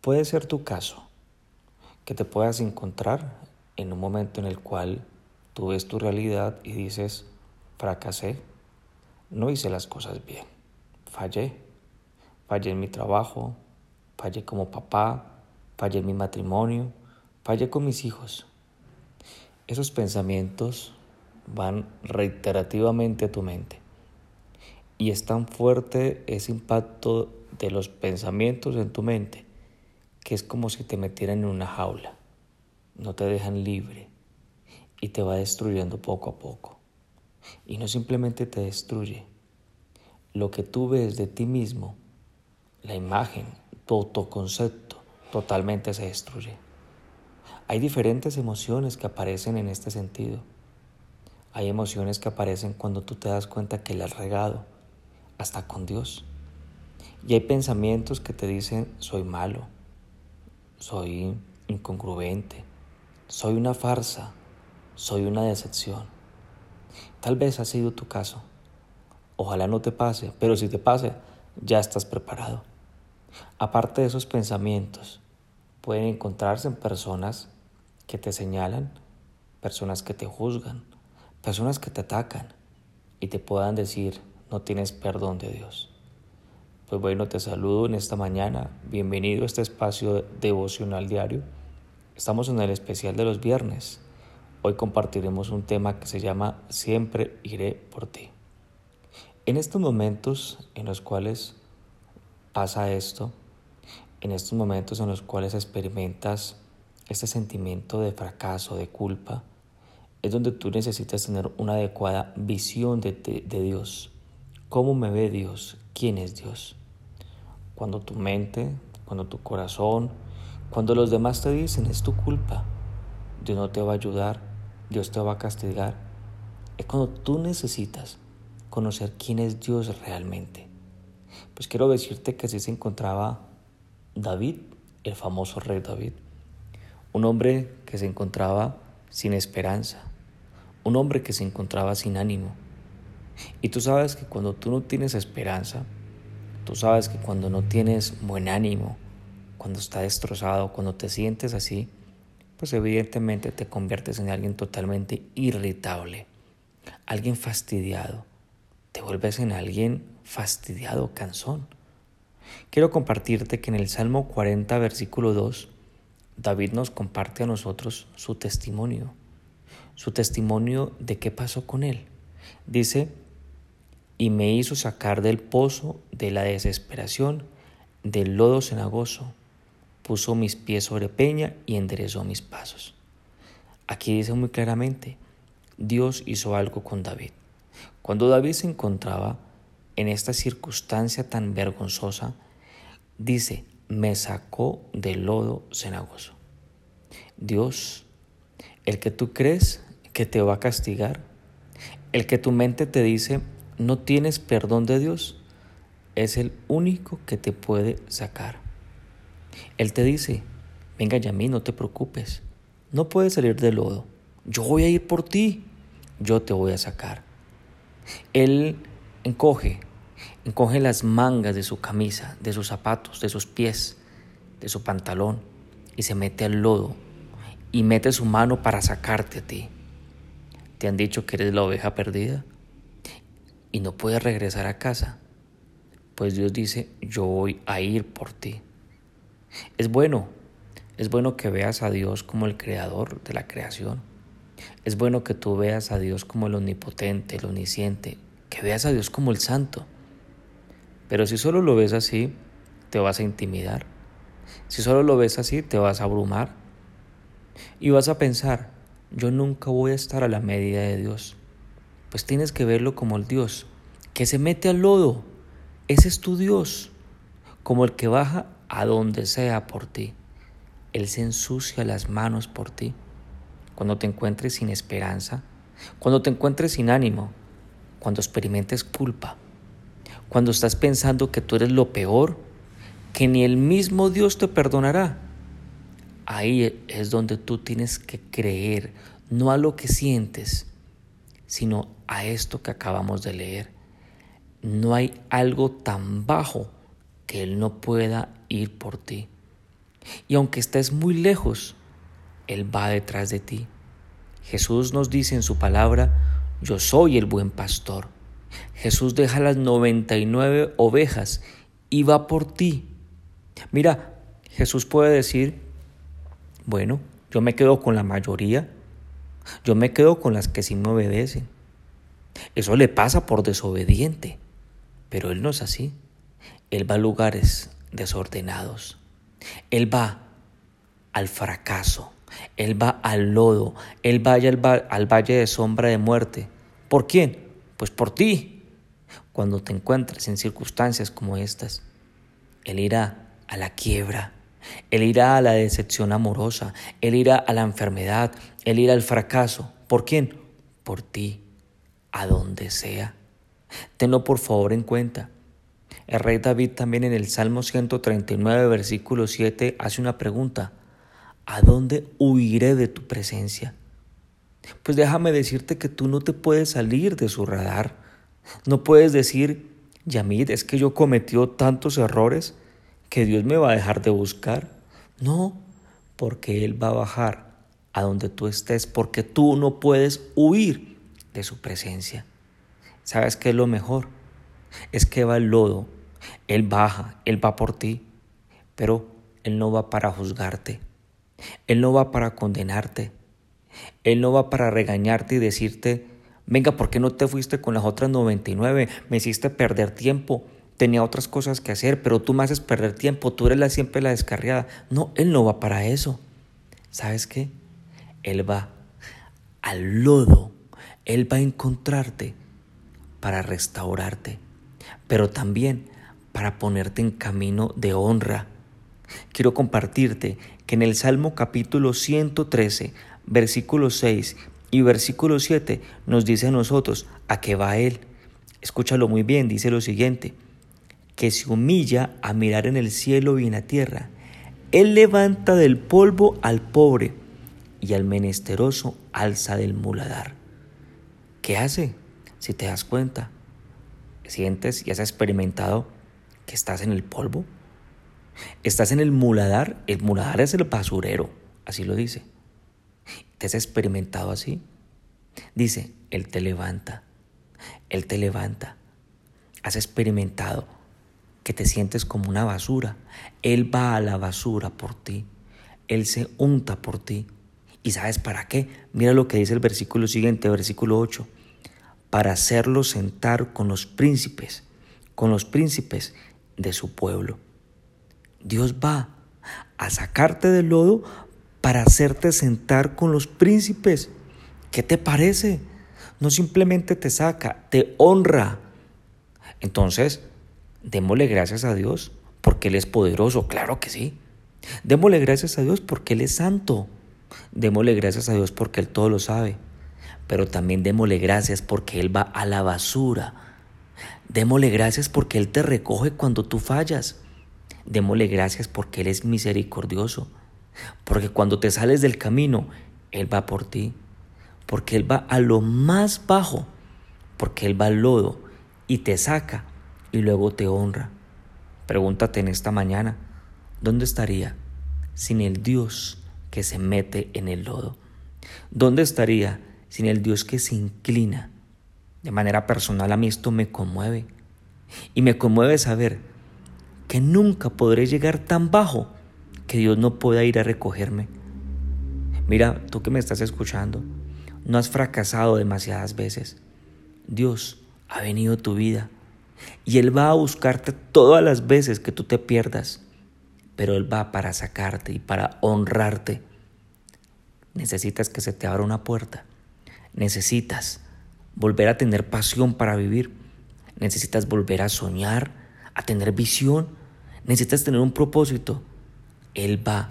Puede ser tu caso, que te puedas encontrar en un momento en el cual tú ves tu realidad y dices, fracasé, no hice las cosas bien, fallé, fallé en mi trabajo, fallé como papá, fallé en mi matrimonio, fallé con mis hijos. Esos pensamientos van reiterativamente a tu mente y es tan fuerte ese impacto de los pensamientos en tu mente que es como si te metieran en una jaula. No te dejan libre y te va destruyendo poco a poco. Y no simplemente te destruye. Lo que tú ves de ti mismo, la imagen, tu autoconcepto, totalmente se destruye. Hay diferentes emociones que aparecen en este sentido. Hay emociones que aparecen cuando tú te das cuenta que le has regado hasta con Dios. Y hay pensamientos que te dicen, soy malo, soy incongruente, soy una farsa, soy una decepción. Tal vez ha sido tu caso. Ojalá no te pase, pero si te pase, ya estás preparado. Aparte de esos pensamientos, pueden encontrarse en personas que te señalan, personas que te juzgan, personas que te atacan y te puedan decir, no tienes perdón de Dios. Pues bueno, te saludo en esta mañana. Bienvenido a este espacio devocional diario. Estamos en el especial de los viernes. Hoy compartiremos un tema que se llama Siempre iré por ti. En estos momentos en los cuales pasa esto, en estos momentos en los cuales experimentas este sentimiento de fracaso, de culpa, es donde tú necesitas tener una adecuada visión de, de Dios ¿Cómo me ve Dios? ¿Quién es Dios? Cuando tu mente, cuando tu corazón, cuando los demás te dicen es tu culpa, Dios no te va a ayudar, Dios te va a castigar. Es cuando tú necesitas conocer quién es Dios realmente. Pues quiero decirte que así se encontraba David, el famoso rey David. Un hombre que se encontraba sin esperanza, un hombre que se encontraba sin ánimo, y tú sabes que cuando tú no tienes esperanza, tú sabes que cuando no tienes buen ánimo, cuando está destrozado, cuando te sientes así, pues evidentemente te conviertes en alguien totalmente irritable, alguien fastidiado, te vuelves en alguien fastidiado, cansón. Quiero compartirte que en el Salmo 40, versículo 2, David nos comparte a nosotros su testimonio, su testimonio de qué pasó con él. Dice, y me hizo sacar del pozo de la desesperación, del lodo cenagoso, puso mis pies sobre peña y enderezó mis pasos. Aquí dice muy claramente, Dios hizo algo con David. Cuando David se encontraba en esta circunstancia tan vergonzosa, dice, me sacó del lodo cenagoso. Dios, el que tú crees que te va a castigar, el que tu mente te dice no tienes perdón de Dios, es el único que te puede sacar. Él te dice, venga ya a mí, no te preocupes, no puedes salir del lodo, yo voy a ir por ti, yo te voy a sacar. Él encoge, encoge las mangas de su camisa, de sus zapatos, de sus pies, de su pantalón y se mete al lodo y mete su mano para sacarte a ti. ¿Te han dicho que eres la oveja perdida? Y no puedes regresar a casa, pues Dios dice, yo voy a ir por ti. Es bueno, es bueno que veas a Dios como el creador de la creación. Es bueno que tú veas a Dios como el omnipotente, el omnisciente, que veas a Dios como el santo. Pero si solo lo ves así, te vas a intimidar. Si solo lo ves así, te vas a abrumar. Y vas a pensar, yo nunca voy a estar a la medida de Dios pues tienes que verlo como el Dios que se mete al lodo. Ese es tu Dios, como el que baja a donde sea por ti. Él se ensucia las manos por ti. Cuando te encuentres sin esperanza, cuando te encuentres sin ánimo, cuando experimentes culpa, cuando estás pensando que tú eres lo peor, que ni el mismo Dios te perdonará. Ahí es donde tú tienes que creer, no a lo que sientes, sino a esto que acabamos de leer. No hay algo tan bajo que Él no pueda ir por ti. Y aunque estés muy lejos, Él va detrás de ti. Jesús nos dice en su palabra, yo soy el buen pastor. Jesús deja las 99 ovejas y va por ti. Mira, Jesús puede decir, bueno, yo me quedo con la mayoría, yo me quedo con las que sí me obedecen. Eso le pasa por desobediente, pero Él no es así. Él va a lugares desordenados. Él va al fracaso. Él va al lodo. Él va al, al valle de sombra de muerte. ¿Por quién? Pues por ti. Cuando te encuentres en circunstancias como estas, Él irá a la quiebra. Él irá a la decepción amorosa. Él irá a la enfermedad. Él irá al fracaso. ¿Por quién? Por ti. A donde sea. Tenlo por favor en cuenta. El rey David también en el Salmo 139, versículo 7, hace una pregunta. ¿A dónde huiré de tu presencia? Pues déjame decirte que tú no te puedes salir de su radar. No puedes decir, Yamid, es que yo cometió tantos errores que Dios me va a dejar de buscar. No, porque Él va a bajar a donde tú estés, porque tú no puedes huir de su presencia. ¿Sabes qué es lo mejor? Es que va el lodo él baja, Él va por ti, pero Él no va para juzgarte, Él no va para condenarte, Él no va para regañarte y decirte, venga, ¿por qué no te fuiste con las otras 99? Me hiciste perder tiempo, tenía otras cosas que hacer, pero tú me haces perder tiempo, tú eres la, siempre la descarriada. No, Él no va para eso. ¿Sabes qué? Él va al lodo, Él va a encontrarte para restaurarte, pero también para ponerte en camino de honra. Quiero compartirte que en el Salmo capítulo 113, versículo 6 y versículo 7 nos dice a nosotros a qué va Él. Escúchalo muy bien, dice lo siguiente, que se humilla a mirar en el cielo y en la tierra. Él levanta del polvo al pobre y al menesteroso alza del muladar. ¿Qué hace? Si te das cuenta, sientes y has experimentado que estás en el polvo. Estás en el muladar. El muladar es el basurero, así lo dice. ¿Te has experimentado así? Dice, Él te levanta. Él te levanta. Has experimentado que te sientes como una basura. Él va a la basura por ti. Él se unta por ti. ¿Y sabes para qué? Mira lo que dice el versículo siguiente, versículo 8. Para hacerlo sentar con los príncipes, con los príncipes de su pueblo. Dios va a sacarte del lodo para hacerte sentar con los príncipes. ¿Qué te parece? No simplemente te saca, te honra. Entonces, démosle gracias a Dios porque Él es poderoso, claro que sí. Démosle gracias a Dios porque Él es santo. Démosle gracias a Dios porque Él todo lo sabe. Pero también démosle gracias porque Él va a la basura Démosle gracias porque Él te recoge cuando tú fallas. Démosle gracias porque Él es misericordioso. Porque cuando te sales del camino, Él va por ti. Porque Él va a lo más bajo. Porque Él va al lodo y te saca y luego te honra. Pregúntate en esta mañana, ¿dónde estaría sin el Dios que se mete en el lodo? ¿Dónde estaría sin el Dios que se inclina? De manera personal a mí esto me conmueve. Y me conmueve saber que nunca podré llegar tan bajo que Dios no pueda ir a recogerme. Mira, tú que me estás escuchando, no has fracasado demasiadas veces. Dios ha venido a tu vida y Él va a buscarte todas las veces que tú te pierdas, pero Él va para sacarte y para honrarte. Necesitas que se te abra una puerta. Necesitas volver a tener pasión para vivir. Necesitas volver a soñar, a tener visión. Necesitas tener un propósito. Él va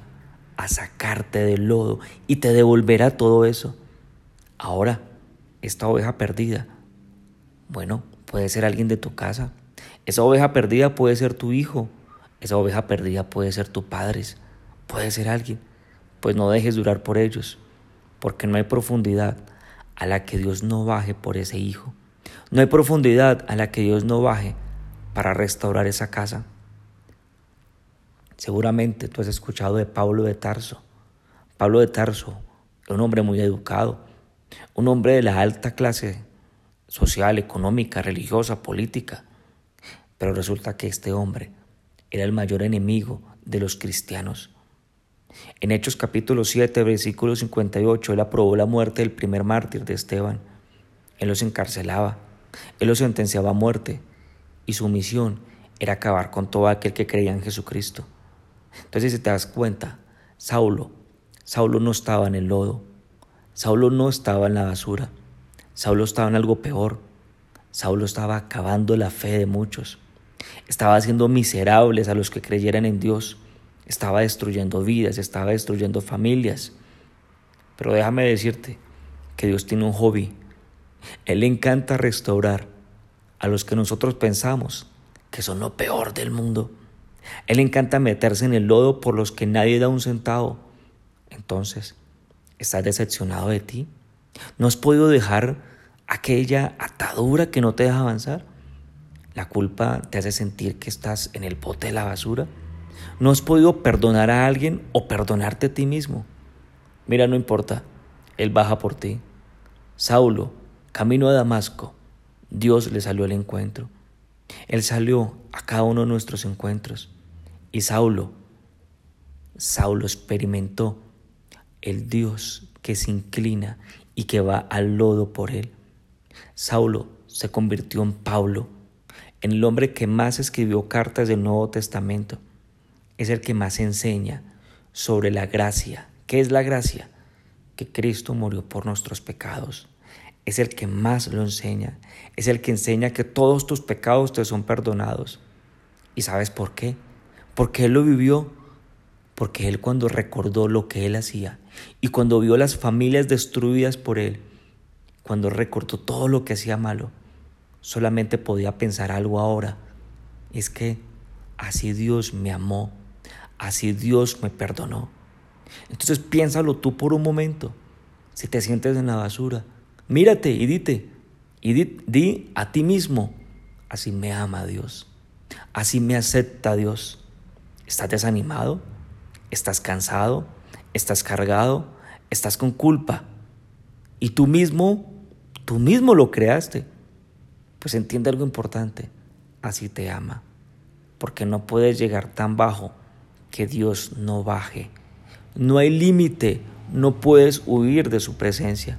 a sacarte del lodo y te devolverá todo eso. Ahora, esta oveja perdida, bueno, puede ser alguien de tu casa. Esa oveja perdida puede ser tu hijo. Esa oveja perdida puede ser tu padre. Puede ser alguien. Pues no dejes durar por ellos, porque no hay profundidad a la que Dios no baje por ese hijo. No hay profundidad a la que Dios no baje para restaurar esa casa. Seguramente tú has escuchado de Pablo de Tarso. Pablo de Tarso un hombre muy educado, un hombre de la alta clase social, económica, religiosa, política. Pero resulta que este hombre era el mayor enemigo de los cristianos. En Hechos capítulo 7, versículo 58, él aprobó la muerte del primer mártir de Esteban. Él los encarcelaba, él los sentenciaba a muerte y su misión era acabar con todo aquel que creía en Jesucristo. Entonces, si te das cuenta, Saulo, Saulo no estaba en el lodo, Saulo no estaba en la basura, Saulo estaba en algo peor, Saulo estaba acabando la fe de muchos, estaba haciendo miserables a los que creyeran en Dios, estaba destruyendo vidas, estaba destruyendo familias. Pero déjame decirte que Dios tiene un hobby. Él le encanta restaurar a los que nosotros pensamos que son lo peor del mundo. Él le encanta meterse en el lodo por los que nadie da un centavo. Entonces, ¿estás decepcionado de ti? ¿No has podido dejar aquella atadura que no te deja avanzar? ¿La culpa te hace sentir que estás en el bote de la basura? ¿No has podido perdonar a alguien o perdonarte a ti mismo? Mira, no importa, Él baja por ti. Saulo, camino a Damasco, Dios le salió al encuentro. Él salió a cada uno de nuestros encuentros. Y Saulo, Saulo experimentó el Dios que se inclina y que va al lodo por él. Saulo se convirtió en Pablo, en el hombre que más escribió cartas del Nuevo Testamento es el que más enseña sobre la gracia. ¿Qué es la gracia? Que Cristo murió por nuestros pecados. Es el que más lo enseña. Es el que enseña que todos tus pecados te son perdonados. ¿Y sabes por qué? Porque Él lo vivió. Porque Él cuando recordó lo que Él hacía y cuando vio las familias destruidas por Él, cuando recordó todo lo que hacía malo, solamente podía pensar algo ahora. Es que así Dios me amó Así Dios me perdonó. Entonces piénsalo tú por un momento. Si te sientes en la basura, mírate y dite, y di, a ti mismo, así me ama Dios, así me acepta Dios. ¿Estás desanimado? ¿Estás cansado? ¿Estás cargado? ¿Estás con culpa? Y tú mismo, tú mismo lo creaste. Pues entiende algo importante, así te ama, porque no puedes llegar tan bajo que Dios no baje. No hay límite, no puedes huir de su presencia.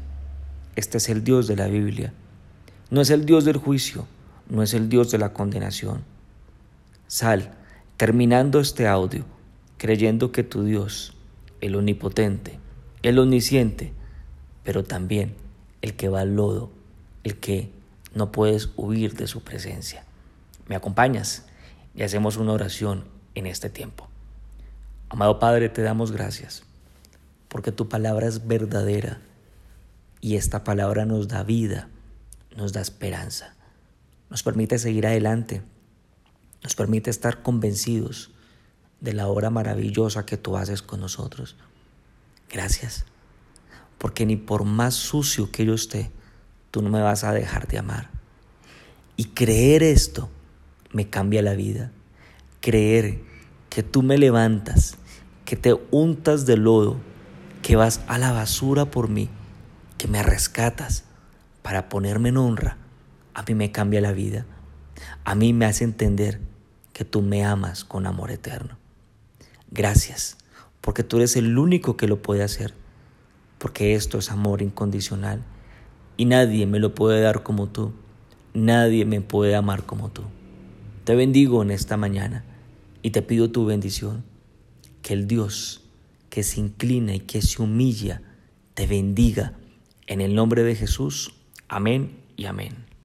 Este es el Dios de la Biblia. No es el Dios del juicio, no es el Dios de la condenación. Sal, terminando este audio, creyendo que tu Dios, el omnipotente, el omnisciente, pero también el que va al lodo, el que no puedes huir de su presencia. ¿Me acompañas? Y hacemos una oración en este tiempo. Amado Padre, te damos gracias porque tu palabra es verdadera y esta palabra nos da vida, nos da esperanza, nos permite seguir adelante, nos permite estar convencidos de la obra maravillosa que tú haces con nosotros. Gracias, porque ni por más sucio que yo esté, tú no me vas a dejar de amar. Y creer esto me cambia la vida. Creer que tú me levantas, que te untas de lodo, que vas a la basura por mí, que me rescatas para ponerme en honra, a mí me cambia la vida. A mí me hace entender que tú me amas con amor eterno. Gracias, porque tú eres el único que lo puede hacer, porque esto es amor incondicional y nadie me lo puede dar como tú, nadie me puede amar como tú. Te bendigo en esta mañana y te pido tu bendición que el Dios que se inclina y que se humilla te bendiga. En el nombre de Jesús. Amén y amén.